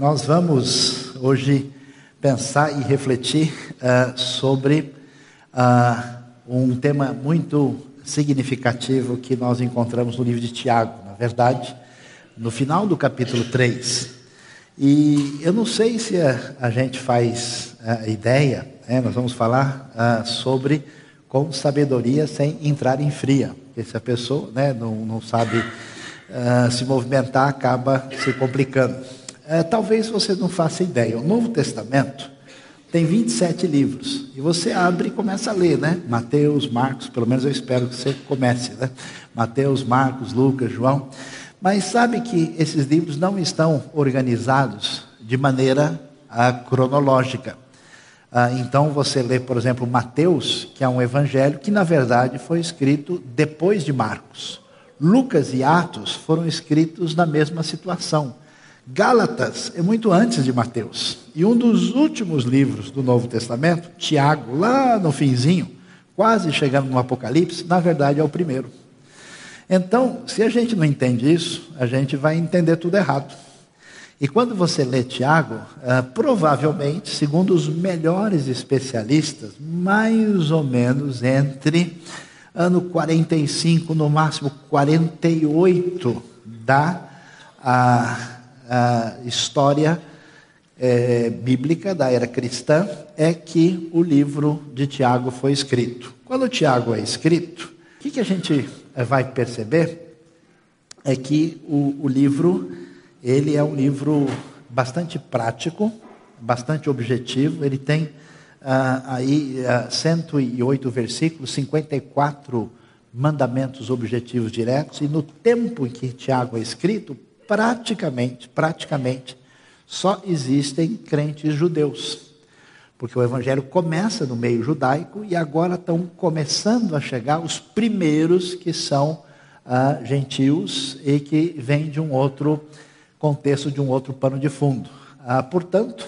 Uh, nós vamos hoje pensar e refletir uh, sobre uh, um tema muito significativo que nós encontramos no livro de Tiago, na verdade, no final do capítulo 3. E eu não sei se a, a gente faz a ideia, né, nós vamos falar sobre com sabedoria sem entrar em fria, porque se a pessoa né, não, não sabe uh, se movimentar acaba se complicando. Uh, talvez você não faça ideia. O Novo Testamento tem 27 livros. E você abre e começa a ler, né? Mateus, Marcos, pelo menos eu espero que você comece, né? Mateus, Marcos, Lucas, João. Mas sabe que esses livros não estão organizados de maneira uh, cronológica. Uh, então você lê, por exemplo, Mateus, que é um evangelho que na verdade foi escrito depois de Marcos. Lucas e Atos foram escritos na mesma situação. Gálatas é muito antes de Mateus. E um dos últimos livros do Novo Testamento, Tiago, lá no finzinho, quase chegando no Apocalipse, na verdade é o primeiro. Então, se a gente não entende isso, a gente vai entender tudo errado. E quando você lê Tiago, uh, provavelmente, segundo os melhores especialistas, mais ou menos entre ano 45, no máximo 48 da a história é, bíblica da era cristã, é que o livro de Tiago foi escrito. Quando Tiago é escrito, o que, que a gente eh, vai perceber? É que o, o livro ele é um livro bastante prático, bastante objetivo, ele tem ah, aí ah, 108 versículos, 54 mandamentos objetivos diretos, e no tempo em que Tiago é escrito, praticamente, praticamente, só existem crentes judeus. Porque o evangelho começa no meio judaico e agora estão começando a chegar os primeiros que são ah, gentios e que vêm de um outro contexto, de um outro pano de fundo. Ah, portanto,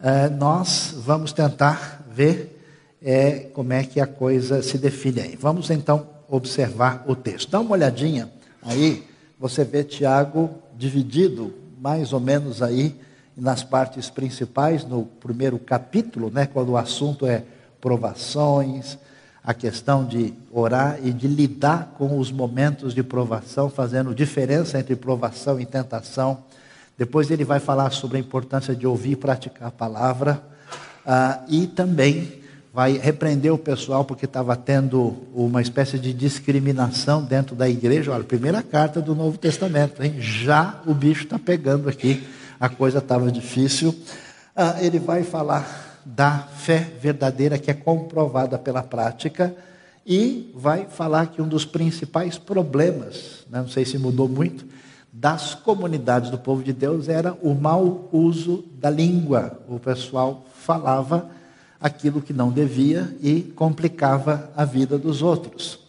é, nós vamos tentar ver é, como é que a coisa se define aí. Vamos então observar o texto. Dá uma olhadinha aí, você vê Tiago dividido mais ou menos aí nas partes principais, no primeiro capítulo, né, quando o assunto é provações, a questão de orar e de lidar com os momentos de provação, fazendo diferença entre provação e tentação. Depois ele vai falar sobre a importância de ouvir e praticar a palavra. Ah, e também vai repreender o pessoal porque estava tendo uma espécie de discriminação dentro da igreja. Olha, primeira carta do Novo Testamento, hein? já o bicho está pegando aqui, a coisa estava difícil. Ah, ele vai falar da fé verdadeira que é comprovada pela prática e vai falar que um dos principais problemas, né, não sei se mudou muito, das comunidades do povo de Deus era o mau uso da língua. O pessoal falava aquilo que não devia e complicava a vida dos outros.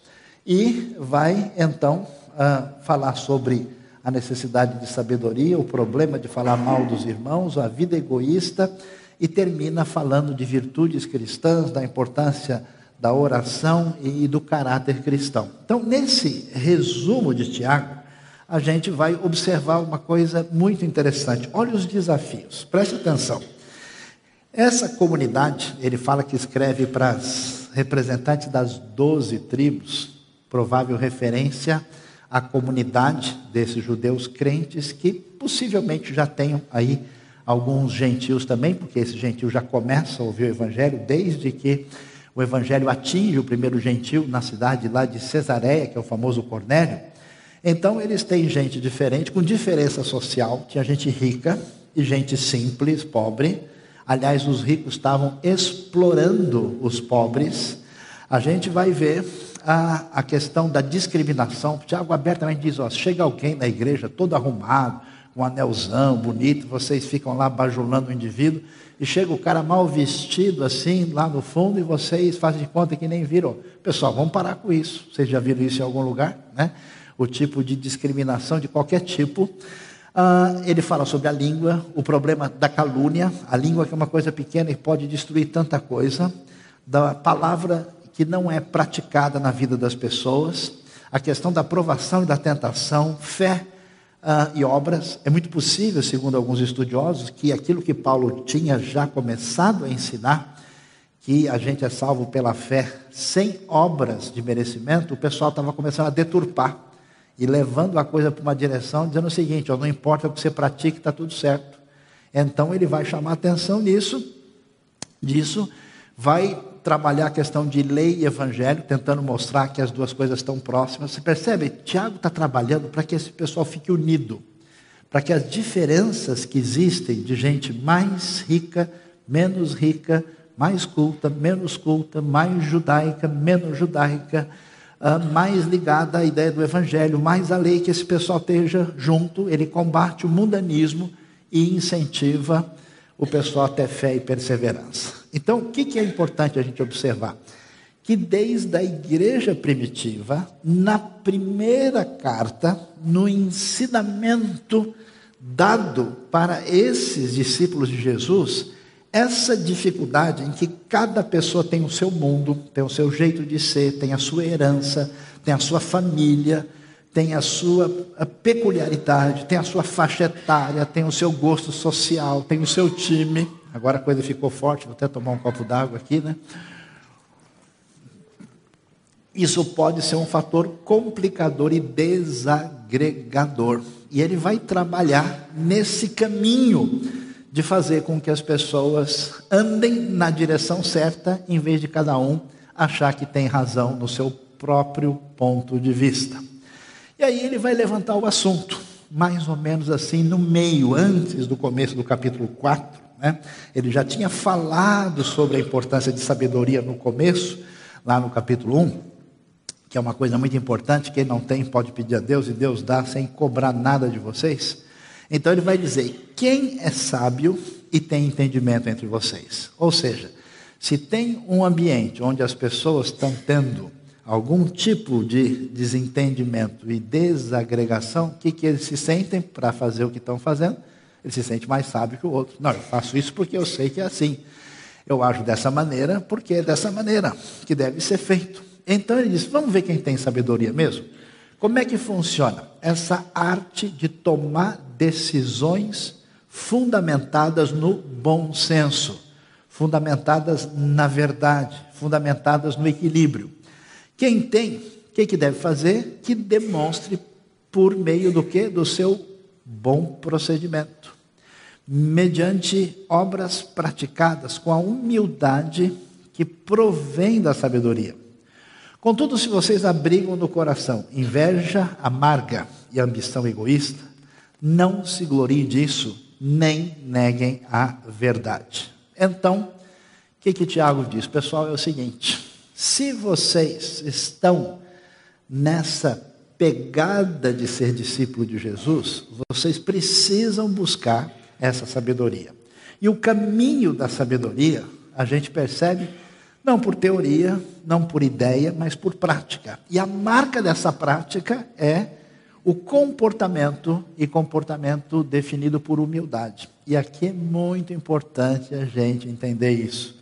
E vai então uh, falar sobre a necessidade de sabedoria, o problema de falar mal dos irmãos, a vida egoísta, e termina falando de virtudes cristãs, da importância da oração e do caráter cristão. Então, nesse resumo de Tiago, a gente vai observar uma coisa muito interessante. Olha os desafios, preste atenção. Essa comunidade, ele fala que escreve para as representantes das doze tribos, provável referência à comunidade desses judeus crentes que possivelmente já tenham aí alguns gentios também, porque esse gentio já começa a ouvir o evangelho desde que o evangelho atinge o primeiro gentio na cidade lá de Cesareia, que é o famoso Cornélio. Então eles têm gente diferente, com diferença social. Tinha gente rica e gente simples, pobre. Aliás, os ricos estavam explorando os pobres. A gente vai ver a, a questão da discriminação. Tiago abertamente diz: ó, chega alguém na igreja todo arrumado, com um anelzão bonito, vocês ficam lá bajulando o indivíduo, e chega o cara mal vestido assim, lá no fundo, e vocês fazem de conta que nem viram. Pessoal, vamos parar com isso. Vocês já viram isso em algum lugar, né? o tipo de discriminação de qualquer tipo. Ah, ele fala sobre a língua, o problema da calúnia, a língua que é uma coisa pequena e pode destruir tanta coisa, da palavra que não é praticada na vida das pessoas, a questão da provação e da tentação, fé uh, e obras. É muito possível, segundo alguns estudiosos, que aquilo que Paulo tinha já começado a ensinar, que a gente é salvo pela fé sem obras de merecimento, o pessoal estava começando a deturpar e levando a coisa para uma direção, dizendo o seguinte: ó, não importa o que você pratique, está tudo certo. Então ele vai chamar atenção nisso, disso, vai trabalhar a questão de lei e evangelho, tentando mostrar que as duas coisas estão próximas. Você percebe? Tiago está trabalhando para que esse pessoal fique unido, para que as diferenças que existem de gente mais rica, menos rica, mais culta, menos culta, mais judaica, menos judaica, mais ligada à ideia do evangelho, mais a lei, que esse pessoal esteja junto, ele combate o mundanismo e incentiva o pessoal a ter fé e perseverança. Então, o que é importante a gente observar? Que desde a igreja primitiva, na primeira carta, no ensinamento dado para esses discípulos de Jesus, essa dificuldade em que cada pessoa tem o seu mundo, tem o seu jeito de ser, tem a sua herança, tem a sua família, tem a sua peculiaridade, tem a sua faixa etária, tem o seu gosto social, tem o seu time. Agora a coisa ficou forte, vou até tomar um copo d'água aqui, né? Isso pode ser um fator complicador e desagregador. E ele vai trabalhar nesse caminho de fazer com que as pessoas andem na direção certa, em vez de cada um achar que tem razão no seu próprio ponto de vista. E aí ele vai levantar o assunto, mais ou menos assim, no meio, antes do começo do capítulo 4. Né? Ele já tinha falado sobre a importância de sabedoria no começo, lá no capítulo 1, que é uma coisa muito importante. Quem não tem pode pedir a Deus e Deus dá sem cobrar nada de vocês. Então ele vai dizer: quem é sábio e tem entendimento entre vocês? Ou seja, se tem um ambiente onde as pessoas estão tendo algum tipo de desentendimento e desagregação, o que, que eles se sentem para fazer o que estão fazendo? Ele se sente mais sábio que o outro. Não, eu faço isso porque eu sei que é assim. Eu ajo dessa maneira porque é dessa maneira que deve ser feito. Então ele diz: vamos ver quem tem sabedoria mesmo? Como é que funciona essa arte de tomar decisões fundamentadas no bom senso, fundamentadas na verdade, fundamentadas no equilíbrio? Quem tem, o que, que deve fazer? Que demonstre por meio do que? Do seu bom procedimento, mediante obras praticadas com a humildade que provém da sabedoria. Contudo, se vocês abrigam no coração inveja amarga e ambição egoísta, não se gloriem disso, nem neguem a verdade. Então, o que, que Tiago diz? Pessoal, é o seguinte: se vocês estão nessa pegada de ser discípulo de Jesus, vocês precisam buscar essa sabedoria. E o caminho da sabedoria, a gente percebe não por teoria, não por ideia, mas por prática. E a marca dessa prática é o comportamento e comportamento definido por humildade. E aqui é muito importante a gente entender isso.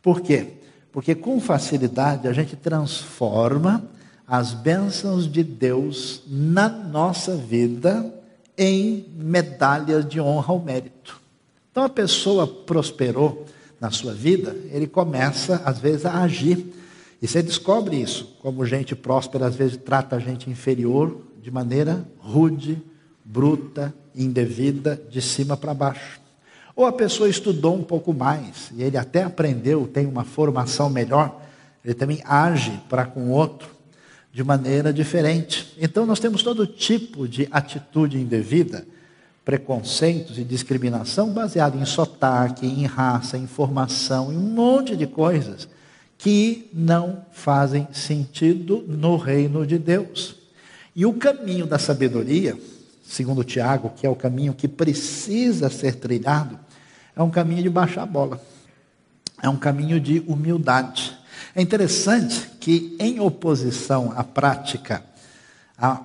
Por quê? Porque com facilidade a gente transforma as bênçãos de Deus na nossa vida em medalhas de honra ao mérito. Então a pessoa prosperou na sua vida, ele começa, às vezes, a agir. E você descobre isso, como gente próspera, às vezes, trata a gente inferior de maneira rude, bruta, indevida, de cima para baixo. Ou a pessoa estudou um pouco mais, e ele até aprendeu, tem uma formação melhor, ele também age para com o outro de maneira diferente. Então, nós temos todo tipo de atitude indevida preconceitos e discriminação baseado em sotaque, em raça, em formação, em um monte de coisas que não fazem sentido no reino de Deus. E o caminho da sabedoria, segundo Tiago, que é o caminho que precisa ser trilhado, é um caminho de baixar a bola. É um caminho de humildade. É interessante que, em oposição à prática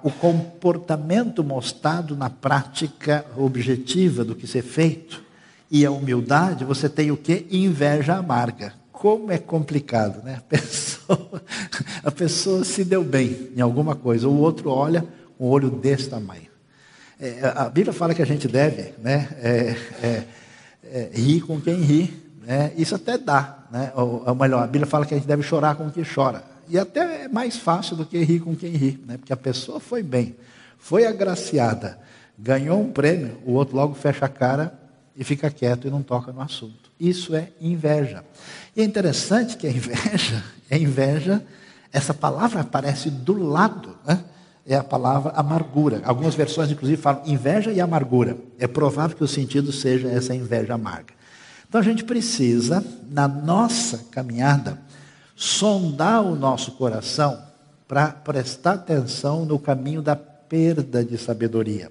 o comportamento mostrado na prática objetiva do que ser feito e a humildade, você tem o que? Inveja amarga. Como é complicado, né? A pessoa, a pessoa se deu bem em alguma coisa, o outro olha um olho desse tamanho. É, a Bíblia fala que a gente deve né, é, é, é rir com quem ri. Né? Isso até dá. Né? Ou, ou melhor, a Bíblia fala que a gente deve chorar com quem chora. E até é mais fácil do que rir com quem ri, né? porque a pessoa foi bem, foi agraciada, ganhou um prêmio, o outro logo fecha a cara e fica quieto e não toca no assunto. Isso é inveja. E é interessante que a inveja, é inveja, essa palavra aparece do lado, né? é a palavra amargura. Algumas versões, inclusive, falam inveja e amargura. É provável que o sentido seja essa inveja amarga. Então a gente precisa, na nossa caminhada, sondar o nosso coração para prestar atenção no caminho da perda de sabedoria.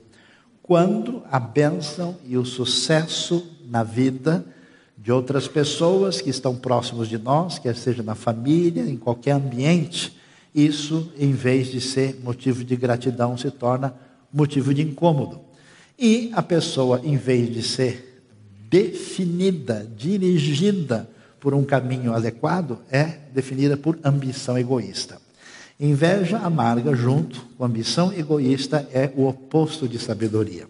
Quando a bênção e o sucesso na vida de outras pessoas que estão próximos de nós, quer seja na família, em qualquer ambiente, isso, em vez de ser motivo de gratidão, se torna motivo de incômodo. E a pessoa, em vez de ser definida, dirigida por um caminho adequado, é definida por ambição egoísta. Inveja amarga, junto com ambição egoísta, é o oposto de sabedoria.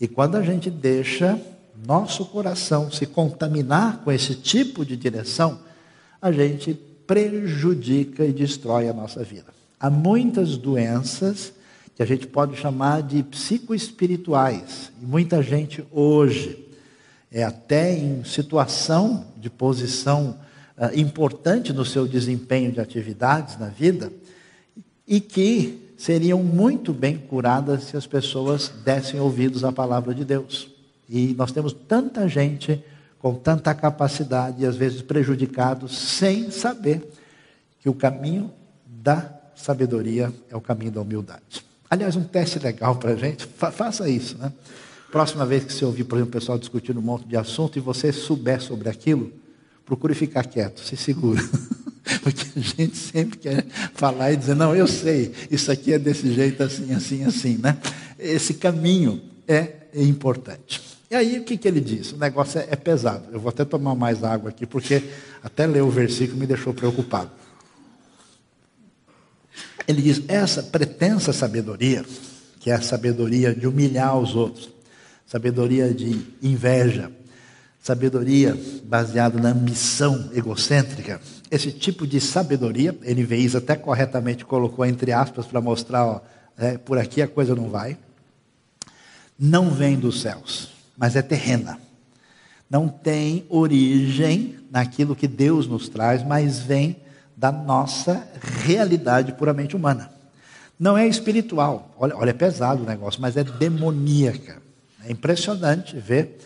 E quando a gente deixa nosso coração se contaminar com esse tipo de direção, a gente prejudica e destrói a nossa vida. Há muitas doenças que a gente pode chamar de psicoespirituais, e muita gente hoje é até em situação de posição uh, importante no seu desempenho de atividades na vida e que seriam muito bem curadas se as pessoas dessem ouvidos à palavra de Deus. E nós temos tanta gente com tanta capacidade e às vezes prejudicados sem saber que o caminho da sabedoria é o caminho da humildade. Aliás, um teste legal para a gente, fa faça isso, né? Próxima vez que você ouvir, por exemplo, o pessoal discutindo um monte de assunto e você souber sobre aquilo, procure ficar quieto, se segura. Porque a gente sempre quer falar e dizer, não, eu sei, isso aqui é desse jeito, assim, assim, assim, né? Esse caminho é importante. E aí, o que, que ele diz? O negócio é, é pesado. Eu vou até tomar mais água aqui, porque até ler o versículo me deixou preocupado. Ele diz: essa pretensa sabedoria, que é a sabedoria de humilhar os outros, sabedoria de inveja, sabedoria baseada na ambição egocêntrica. Esse tipo de sabedoria, NVIs até corretamente colocou entre aspas para mostrar, ó, é, por aqui a coisa não vai, não vem dos céus, mas é terrena. Não tem origem naquilo que Deus nos traz, mas vem da nossa realidade puramente humana. Não é espiritual, olha, olha é pesado o negócio, mas é demoníaca. É impressionante ver,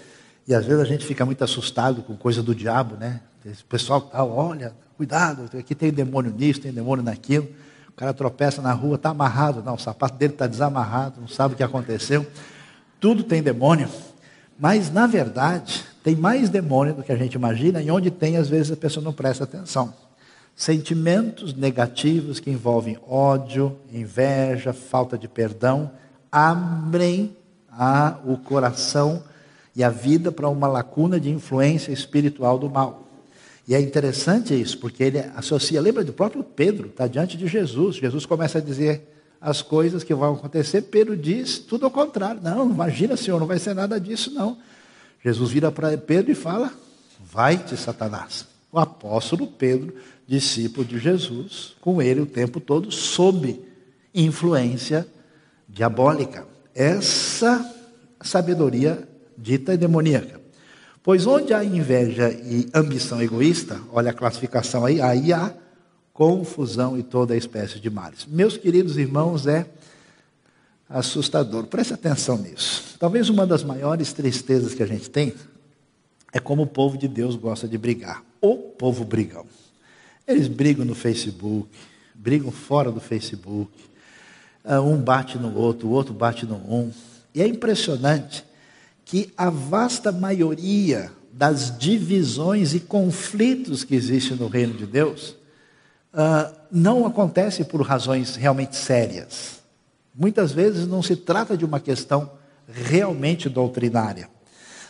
e às vezes a gente fica muito assustado com coisa do diabo, né? Esse pessoal tal, olha, cuidado, aqui tem demônio nisso, tem demônio naquilo. O cara tropeça na rua, está amarrado, não, o sapato dele está desamarrado, não sabe o que aconteceu. Tudo tem demônio, mas na verdade tem mais demônio do que a gente imagina, e onde tem, às vezes a pessoa não presta atenção. Sentimentos negativos que envolvem ódio, inveja, falta de perdão, abrem a, o coração e a vida para uma lacuna de influência espiritual do mal. E é interessante isso, porque ele associa, lembra do próprio Pedro, está diante de Jesus. Jesus começa a dizer as coisas que vão acontecer, Pedro diz tudo ao contrário. Não, imagina, Senhor, não vai ser nada disso, não. Jesus vira para Pedro e fala: Vai-te, Satanás. O apóstolo Pedro, discípulo de Jesus, com ele o tempo todo, sob influência diabólica essa sabedoria dita demoníaca. Pois onde há inveja e ambição egoísta, olha a classificação aí, aí há confusão e toda espécie de males. Meus queridos irmãos, é assustador. Preste atenção nisso. Talvez uma das maiores tristezas que a gente tem é como o povo de Deus gosta de brigar. O povo brigão. Eles brigam no Facebook, brigam fora do Facebook, um bate no outro, o outro bate no um. E é impressionante que a vasta maioria das divisões e conflitos que existem no reino de Deus uh, não acontece por razões realmente sérias. Muitas vezes não se trata de uma questão realmente doutrinária.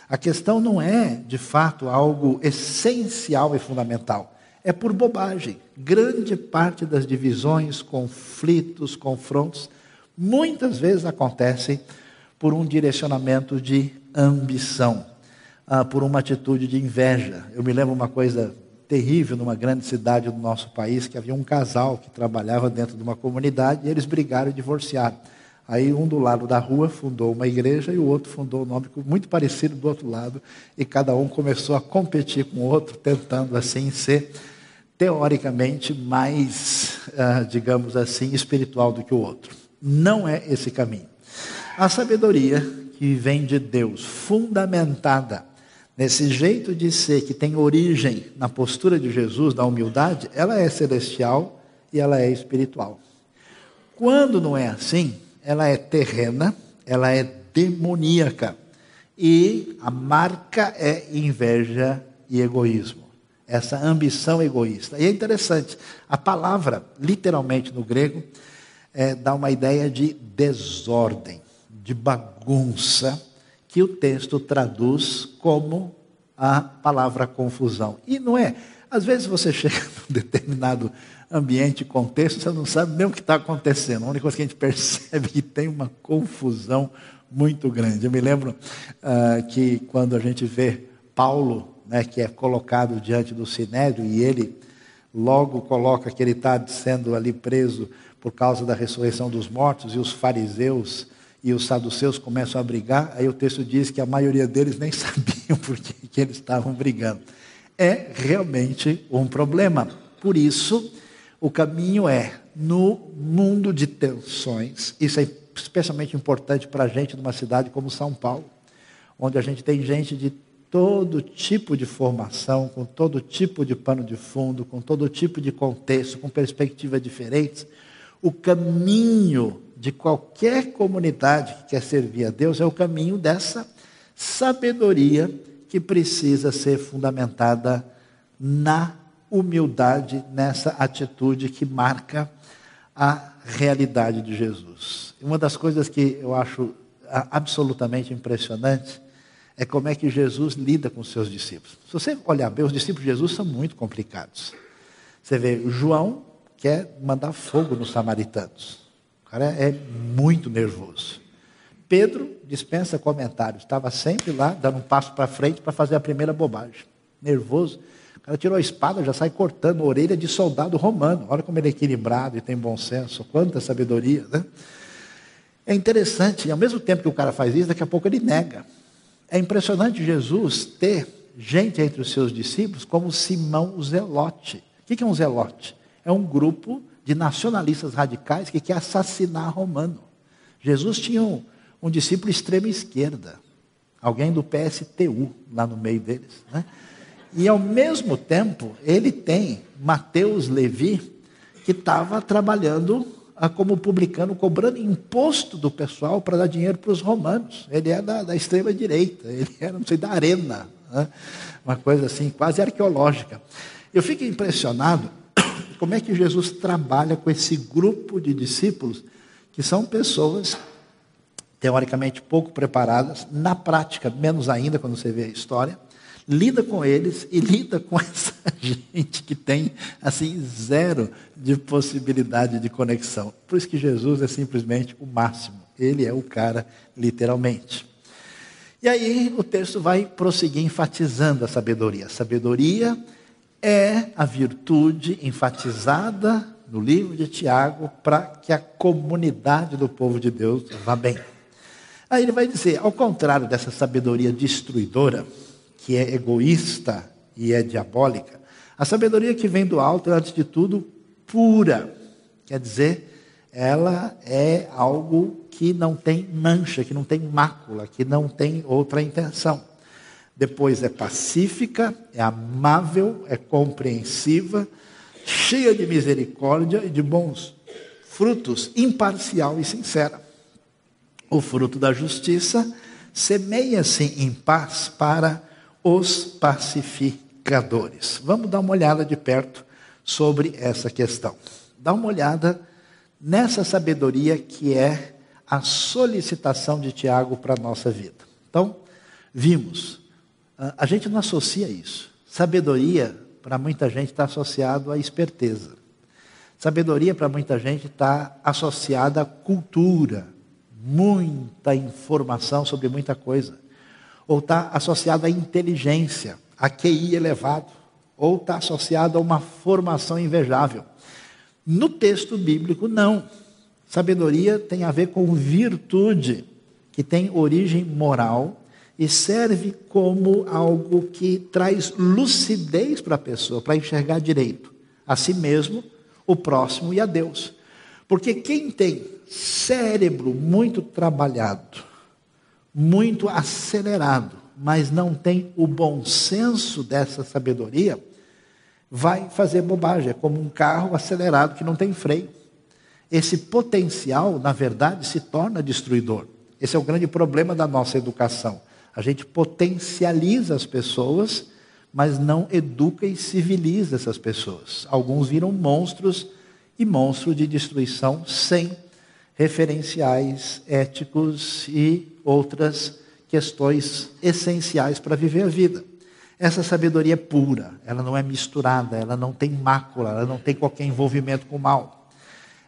A questão não é, de fato, algo essencial e fundamental é por bobagem. Grande parte das divisões, conflitos, confrontos, muitas vezes acontecem por um direcionamento de ambição, ah, por uma atitude de inveja. Eu me lembro uma coisa terrível numa grande cidade do nosso país, que havia um casal que trabalhava dentro de uma comunidade e eles brigaram e divorciaram. Aí um do lado da rua fundou uma igreja e o outro fundou um nome muito parecido do outro lado, e cada um começou a competir com o outro, tentando assim ser teoricamente mais, ah, digamos assim, espiritual do que o outro. Não é esse caminho. A sabedoria que vem de Deus, fundamentada nesse jeito de ser que tem origem na postura de Jesus, da humildade, ela é celestial e ela é espiritual. Quando não é assim, ela é terrena, ela é demoníaca. E a marca é inveja e egoísmo. Essa ambição egoísta. E é interessante, a palavra, literalmente no grego, é, dá uma ideia de desordem, de bagunça, que o texto traduz como a palavra confusão. E não é. Às vezes você chega num determinado ambiente, contexto, você não sabe nem o que está acontecendo. A única coisa que a gente percebe é que tem uma confusão muito grande. Eu me lembro uh, que quando a gente vê Paulo, né, que é colocado diante do sinédrio, e ele logo coloca que ele está sendo ali preso por causa da ressurreição dos mortos, e os fariseus e os saduceus começam a brigar, aí o texto diz que a maioria deles nem sabiam por que, que eles estavam brigando. É realmente um problema. Por isso, o caminho é, no mundo de tensões, isso é especialmente importante para a gente numa cidade como São Paulo, onde a gente tem gente de todo tipo de formação, com todo tipo de pano de fundo, com todo tipo de contexto, com perspectivas diferentes. O caminho de qualquer comunidade que quer servir a Deus é o caminho dessa sabedoria que precisa ser fundamentada na humildade nessa atitude que marca a realidade de Jesus. Uma das coisas que eu acho absolutamente impressionante é como é que Jesus lida com seus discípulos. Se você olhar bem, os discípulos de Jesus são muito complicados. Você vê, João quer mandar fogo nos samaritanos. O cara é muito nervoso. Pedro dispensa comentários, estava sempre lá, dando um passo para frente para fazer a primeira bobagem. Nervoso. O cara tirou a espada, já sai cortando a orelha de soldado romano. Olha como ele é equilibrado e tem bom senso, quanta sabedoria, né? É interessante, e ao mesmo tempo que o cara faz isso, daqui a pouco ele nega. É impressionante Jesus ter gente entre os seus discípulos como Simão o Zelote. O que é um zelote? É um grupo de nacionalistas radicais que quer assassinar romano. Jesus tinha um, um discípulo extrema esquerda, alguém do PSTU lá no meio deles. Né? E ao mesmo tempo, ele tem Mateus Levi, que estava trabalhando como publicano, cobrando imposto do pessoal para dar dinheiro para os romanos. Ele é da, da extrema-direita, ele era, não sei, da arena. Né? Uma coisa assim, quase arqueológica. Eu fico impressionado como é que Jesus trabalha com esse grupo de discípulos, que são pessoas teoricamente pouco preparadas, na prática, menos ainda quando você vê a história lida com eles e lida com essa gente que tem assim zero de possibilidade de conexão. Por isso que Jesus é simplesmente o máximo. Ele é o cara, literalmente. E aí o texto vai prosseguir enfatizando a sabedoria. A sabedoria é a virtude enfatizada no livro de Tiago para que a comunidade do povo de Deus vá bem. Aí ele vai dizer, ao contrário dessa sabedoria destruidora, que é egoísta e é diabólica. A sabedoria que vem do alto é, antes de tudo, pura. Quer dizer, ela é algo que não tem mancha, que não tem mácula, que não tem outra intenção. Depois é pacífica, é amável, é compreensiva, cheia de misericórdia e de bons frutos, imparcial e sincera. O fruto da justiça semeia-se em paz para os pacificadores. Vamos dar uma olhada de perto sobre essa questão. Dá uma olhada nessa sabedoria que é a solicitação de Tiago para a nossa vida. Então, vimos, a gente não associa isso. Sabedoria, para muita gente, está associado à esperteza. Sabedoria, para muita gente, está associada à cultura, muita informação sobre muita coisa. Ou está associado à inteligência, a QI elevado. Ou está associado a uma formação invejável. No texto bíblico, não. Sabedoria tem a ver com virtude, que tem origem moral e serve como algo que traz lucidez para a pessoa, para enxergar direito a si mesmo, o próximo e a Deus. Porque quem tem cérebro muito trabalhado, muito acelerado, mas não tem o bom senso dessa sabedoria, vai fazer bobagem. É como um carro acelerado que não tem freio. Esse potencial, na verdade, se torna destruidor. Esse é o grande problema da nossa educação. A gente potencializa as pessoas, mas não educa e civiliza essas pessoas. Alguns viram monstros e monstros de destruição sem referenciais éticos e outras questões essenciais para viver a vida. Essa sabedoria é pura, ela não é misturada, ela não tem mácula, ela não tem qualquer envolvimento com o mal.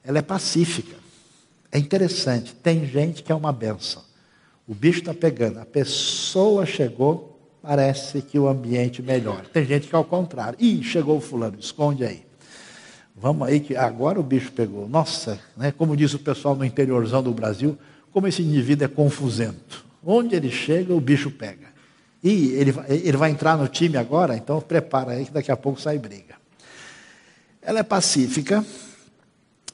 Ela é pacífica. É interessante, tem gente que é uma benção. O bicho está pegando, a pessoa chegou, parece que o ambiente melhora. Tem gente que é ao contrário. Ih, chegou o fulano, esconde aí. Vamos aí que agora o bicho pegou. Nossa, né, como diz o pessoal no interiorzão do Brasil, como esse indivíduo é confusento. Onde ele chega, o bicho pega. E ele, ele vai entrar no time agora, então prepara aí que daqui a pouco sai briga. Ela é pacífica.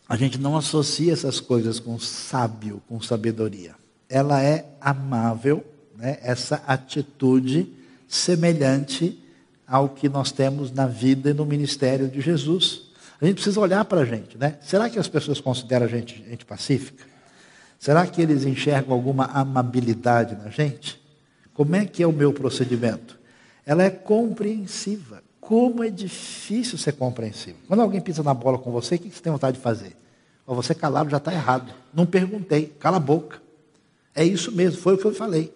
A gente não associa essas coisas com sábio, com sabedoria. Ela é amável, né? essa atitude semelhante ao que nós temos na vida e no ministério de Jesus. A gente precisa olhar para a gente, né? Será que as pessoas consideram a gente gente pacífica? Será que eles enxergam alguma amabilidade na gente? Como é que é o meu procedimento? Ela é compreensiva. Como é difícil ser compreensivo. Quando alguém pisa na bola com você, o que você tem vontade de fazer? Você calado já está errado. Não perguntei, cala a boca. É isso mesmo, foi o que eu falei.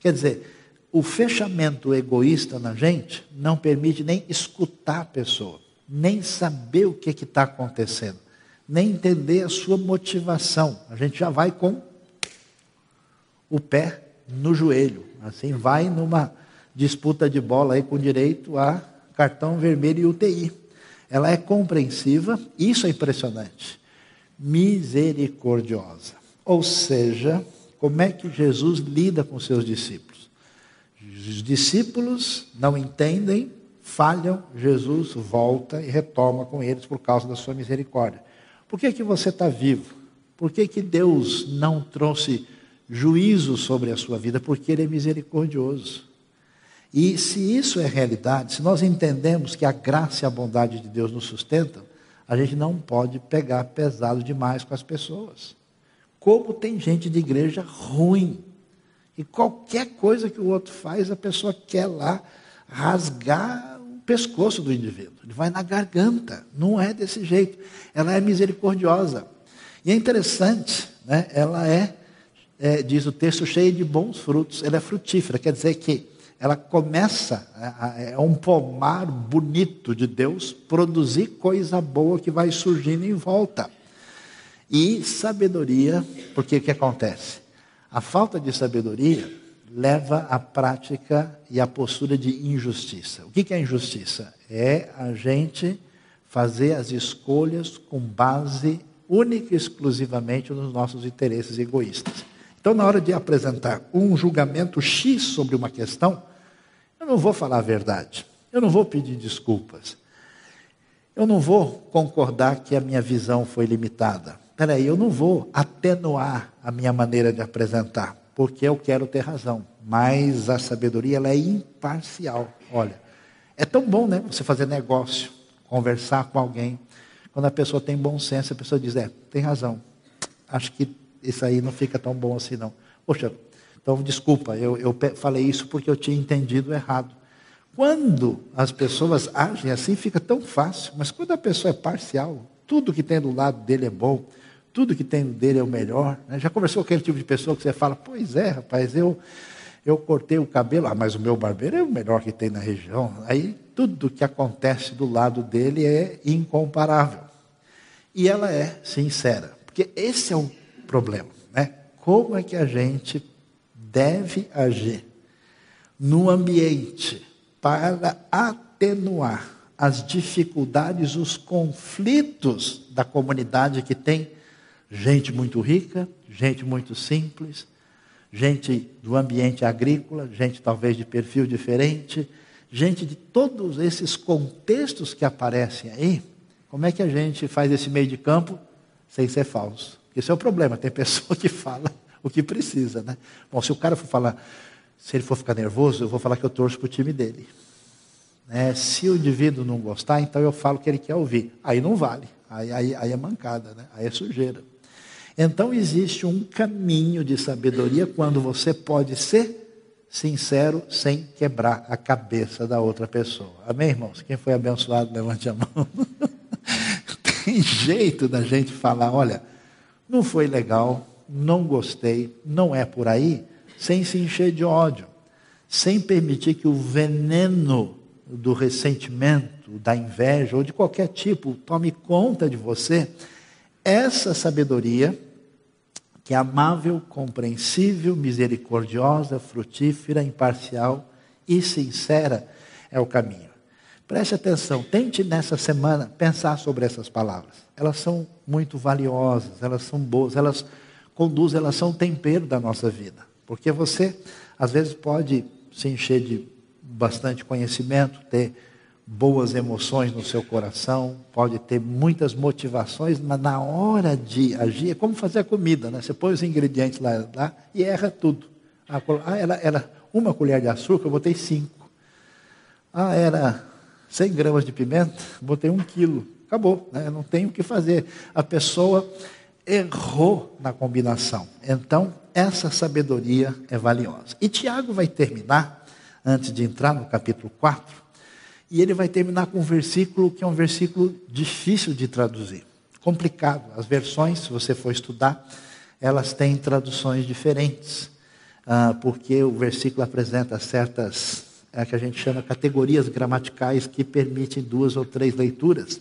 Quer dizer, o fechamento egoísta na gente não permite nem escutar a pessoa nem saber o que está acontecendo, nem entender a sua motivação. A gente já vai com o pé no joelho, assim, vai numa disputa de bola aí com direito a cartão vermelho e UTI. Ela é compreensiva, isso é impressionante. Misericordiosa. Ou seja, como é que Jesus lida com seus discípulos? Os discípulos não entendem falham, Jesus volta e retoma com eles por causa da sua misericórdia. Por que, que você está vivo? Por que, que Deus não trouxe juízo sobre a sua vida? Porque Ele é misericordioso. E se isso é realidade, se nós entendemos que a graça e a bondade de Deus nos sustentam, a gente não pode pegar pesado demais com as pessoas. Como tem gente de igreja ruim. E qualquer coisa que o outro faz, a pessoa quer lá rasgar pescoço do indivíduo, ele vai na garganta. Não é desse jeito. Ela é misericordiosa. E é interessante, né? ela é, é, diz o texto, cheia de bons frutos. Ela é frutífera, quer dizer que ela começa, é, um pomar bonito de Deus, produzir coisa boa que vai surgindo em volta. E sabedoria, porque o que acontece? A falta de sabedoria leva à prática e à postura de injustiça. O que é injustiça? É a gente fazer as escolhas com base única e exclusivamente nos nossos interesses egoístas. Então, na hora de apresentar um julgamento X sobre uma questão, eu não vou falar a verdade, eu não vou pedir desculpas, eu não vou concordar que a minha visão foi limitada. Peraí, eu não vou atenuar a minha maneira de apresentar porque eu quero ter razão. Mas a sabedoria ela é imparcial. Olha, é tão bom, né? Você fazer negócio, conversar com alguém. Quando a pessoa tem bom senso, a pessoa diz: é, tem razão. Acho que isso aí não fica tão bom assim, não. Poxa, então desculpa, eu, eu falei isso porque eu tinha entendido errado. Quando as pessoas agem assim, fica tão fácil. Mas quando a pessoa é parcial, tudo que tem do lado dele é bom tudo que tem dele é o melhor. Né? Já conversou com aquele tipo de pessoa que você fala, pois é, rapaz, eu, eu cortei o cabelo, ah, mas o meu barbeiro é o melhor que tem na região. Aí tudo que acontece do lado dele é incomparável. E ela é sincera, porque esse é o problema. Né? como é que a gente deve agir no ambiente para atenuar as dificuldades, os conflitos da comunidade que tem gente muito rica, gente muito simples, gente do ambiente agrícola, gente talvez de perfil diferente, gente de todos esses contextos que aparecem aí. Como é que a gente faz esse meio de campo sem ser falso? Esse é o problema, tem pessoa que fala o que precisa, né? Bom, se o cara for falar, se ele for ficar nervoso, eu vou falar que eu torço para o time dele. Né? Se o indivíduo não gostar, então eu falo que ele quer ouvir. Aí não vale, aí, aí, aí é mancada, né? aí é sujeira. Então existe um caminho de sabedoria quando você pode ser sincero sem quebrar a cabeça da outra pessoa. Amém, irmãos? Quem foi abençoado, levante a mão. Tem jeito da gente falar, olha, não foi legal, não gostei, não é por aí, sem se encher de ódio, sem permitir que o veneno do ressentimento, da inveja ou de qualquer tipo tome conta de você, essa sabedoria, que é amável, compreensível, misericordiosa, frutífera, imparcial e sincera, é o caminho. Preste atenção, tente nessa semana pensar sobre essas palavras. Elas são muito valiosas, elas são boas, elas conduzem, elas são tempero da nossa vida. Porque você, às vezes, pode se encher de bastante conhecimento, ter boas emoções no seu coração, pode ter muitas motivações, mas na hora de agir, é como fazer a comida, né? Você põe os ingredientes lá, lá e erra tudo. Ah, era, era uma colher de açúcar, eu botei cinco. Ah, era 100 gramas de pimenta, botei um quilo. Acabou, né? não tem o que fazer. A pessoa errou na combinação. Então, essa sabedoria é valiosa. E Tiago vai terminar, antes de entrar no capítulo 4, e ele vai terminar com um versículo que é um versículo difícil de traduzir, complicado. As versões, se você for estudar, elas têm traduções diferentes, ah, porque o versículo apresenta certas, é, que a gente chama categorias gramaticais que permitem duas ou três leituras.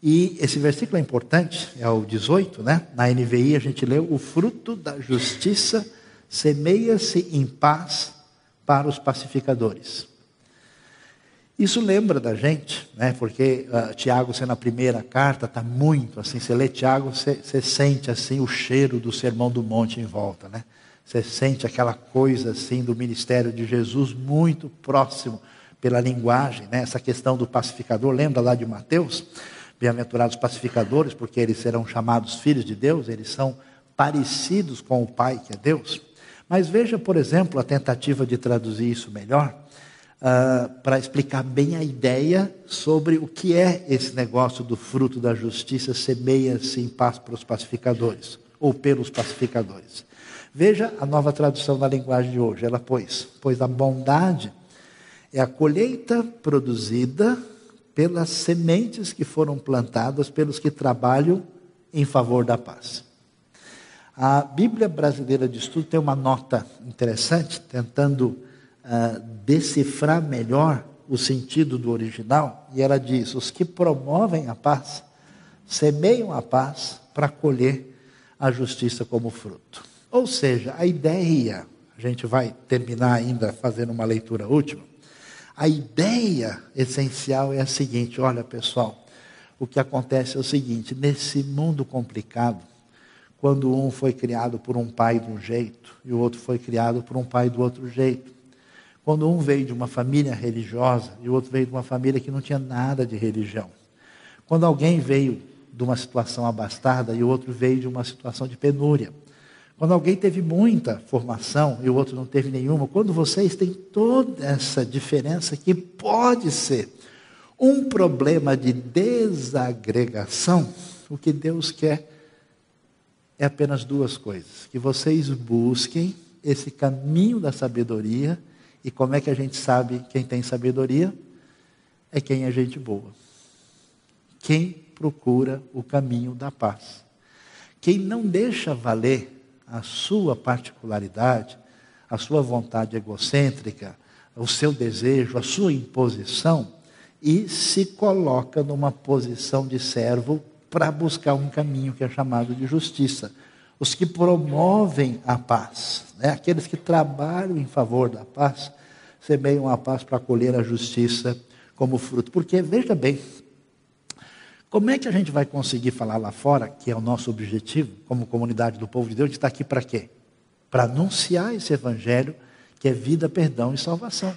E esse versículo é importante, é o 18, né? Na NVI a gente leu: O fruto da justiça semeia-se em paz para os pacificadores. Isso lembra da gente, né? porque uh, Tiago, sendo a primeira carta, está muito assim. Você lê Tiago, você, sente assim o cheiro do sermão do monte em volta. Né? Você sente aquela coisa assim do ministério de Jesus muito próximo pela linguagem, né? essa questão do pacificador. Lembra lá de Mateus? Bem-aventurados pacificadores, porque eles serão chamados filhos de Deus, eles são parecidos com o Pai, que é Deus. Mas veja, por exemplo, a tentativa de traduzir isso melhor uh, para explicar bem a ideia sobre o que é esse negócio do fruto da justiça semeia-se em paz para os pacificadores, ou pelos pacificadores. Veja a nova tradução da linguagem de hoje. Ela pôs, pois a bondade é a colheita produzida pelas sementes que foram plantadas pelos que trabalham em favor da paz. A Bíblia Brasileira de Estudo tem uma nota interessante, tentando uh, decifrar melhor o sentido do original, e ela diz: os que promovem a paz semeiam a paz para colher a justiça como fruto. Ou seja, a ideia, a gente vai terminar ainda fazendo uma leitura última. A ideia essencial é a seguinte: olha pessoal, o que acontece é o seguinte: nesse mundo complicado, quando um foi criado por um pai de um jeito e o outro foi criado por um pai do outro jeito, quando um veio de uma família religiosa e o outro veio de uma família que não tinha nada de religião. Quando alguém veio de uma situação abastada e o outro veio de uma situação de penúria. Quando alguém teve muita formação e o outro não teve nenhuma. Quando vocês têm toda essa diferença que pode ser um problema de desagregação, o que Deus quer é apenas duas coisas: que vocês busquem esse caminho da sabedoria e como é que a gente sabe quem tem sabedoria? É quem é gente boa. Quem procura o caminho da paz. Quem não deixa valer a sua particularidade, a sua vontade egocêntrica, o seu desejo, a sua imposição e se coloca numa posição de servo para buscar um caminho que é chamado de justiça. Os que promovem a paz, né? aqueles que trabalham em favor da paz, semeiam a paz para colher a justiça como fruto. Porque, veja bem, como é que a gente vai conseguir falar lá fora, que é o nosso objetivo, como comunidade do povo de Deus, gente está aqui para quê? Para anunciar esse evangelho que é vida, perdão e salvação.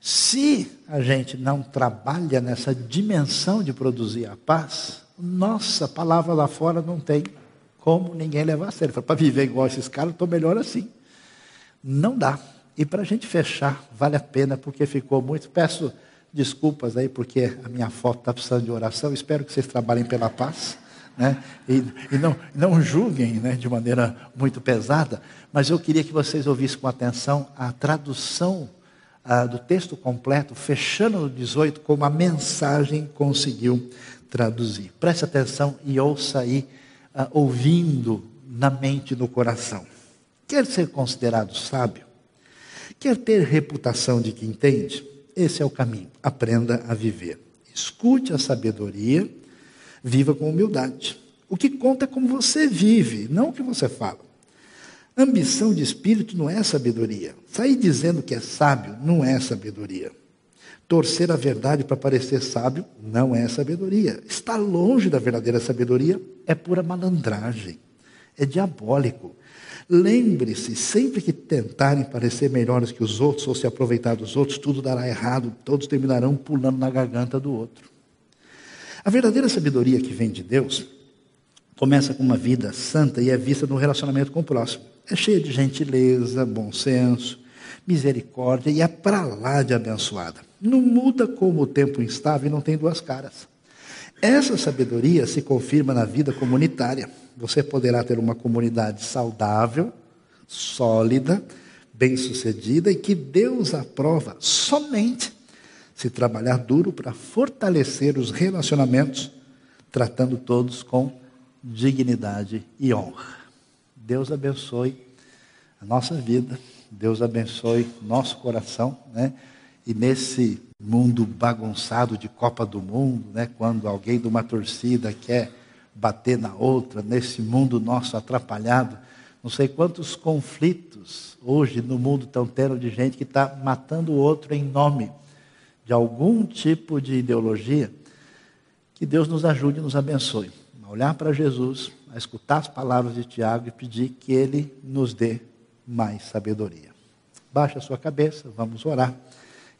Se a gente não trabalha nessa dimensão de produzir a paz, nossa palavra lá fora não tem como ninguém levar a sério. Para viver igual esses caras, estou melhor assim. Não dá. E para a gente fechar, vale a pena, porque ficou muito. Peço desculpas aí, porque a minha foto está precisando de oração. Espero que vocês trabalhem pela paz. Né? E, e, não, não julguem né, de maneira muito pesada, mas eu queria que vocês ouvissem com atenção a tradução ah, do texto completo, fechando no 18, como a mensagem conseguiu traduzir. Preste atenção e ouça aí, ah, ouvindo na mente e no coração. Quer ser considerado sábio? Quer ter reputação de que entende? Esse é o caminho. Aprenda a viver. Escute a sabedoria, viva com humildade. O que conta é como você vive, não o que você fala. Ambição de espírito não é sabedoria. Sair dizendo que é sábio não é sabedoria. Torcer a verdade para parecer sábio não é sabedoria. Estar longe da verdadeira sabedoria é pura malandragem. É diabólico. Lembre-se, sempre que tentarem parecer melhores que os outros ou se aproveitar dos outros, tudo dará errado, todos terminarão pulando na garganta do outro. A verdadeira sabedoria que vem de Deus começa com uma vida santa e é vista no relacionamento com o próximo. É cheia de gentileza, bom senso, misericórdia e é para lá de abençoada. Não muda como o tempo instável e não tem duas caras. Essa sabedoria se confirma na vida comunitária. Você poderá ter uma comunidade saudável, sólida, bem-sucedida e que Deus aprova somente se trabalhar duro para fortalecer os relacionamentos, tratando todos com dignidade e honra. Deus abençoe a nossa vida, Deus abençoe nosso coração, né? E nesse mundo bagunçado de Copa do Mundo, né? Quando alguém de uma torcida quer bater na outra, nesse mundo nosso atrapalhado, não sei quantos conflitos hoje no mundo estão tendo de gente que está matando o outro em nome de algum tipo de ideologia. Que Deus nos ajude e nos abençoe. A olhar para Jesus, a escutar as palavras de Tiago e pedir que ele nos dê mais sabedoria. Baixe a sua cabeça, vamos orar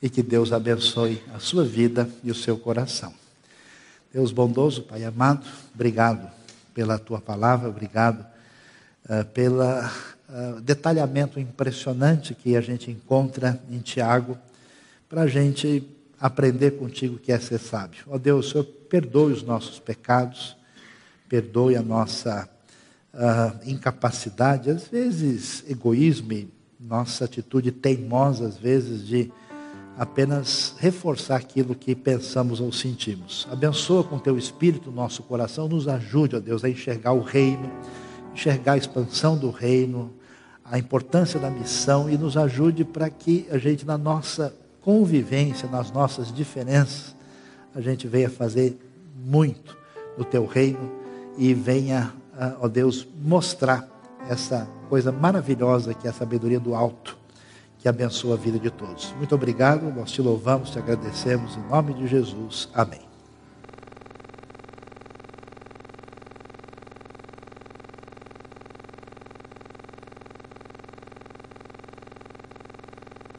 e que Deus abençoe a sua vida e o seu coração. Deus bondoso, Pai amado, obrigado pela tua palavra, obrigado uh, pelo uh, detalhamento impressionante que a gente encontra em Tiago, para a gente aprender contigo que é ser sábio. Ó oh Deus, Senhor perdoe os nossos pecados, perdoe a nossa uh, incapacidade, às vezes egoísmo nossa atitude teimosa, às vezes, de apenas reforçar aquilo que pensamos ou sentimos. Abençoa com teu espírito nosso coração, nos ajude, ó Deus, a enxergar o reino, enxergar a expansão do reino, a importância da missão e nos ajude para que a gente, na nossa convivência, nas nossas diferenças, a gente venha fazer muito no teu reino e venha, ah, ó Deus, mostrar essa coisa maravilhosa que é a sabedoria do alto, que abençoa a vida de todos. Muito obrigado, nós te louvamos, te agradecemos em nome de Jesus. Amém.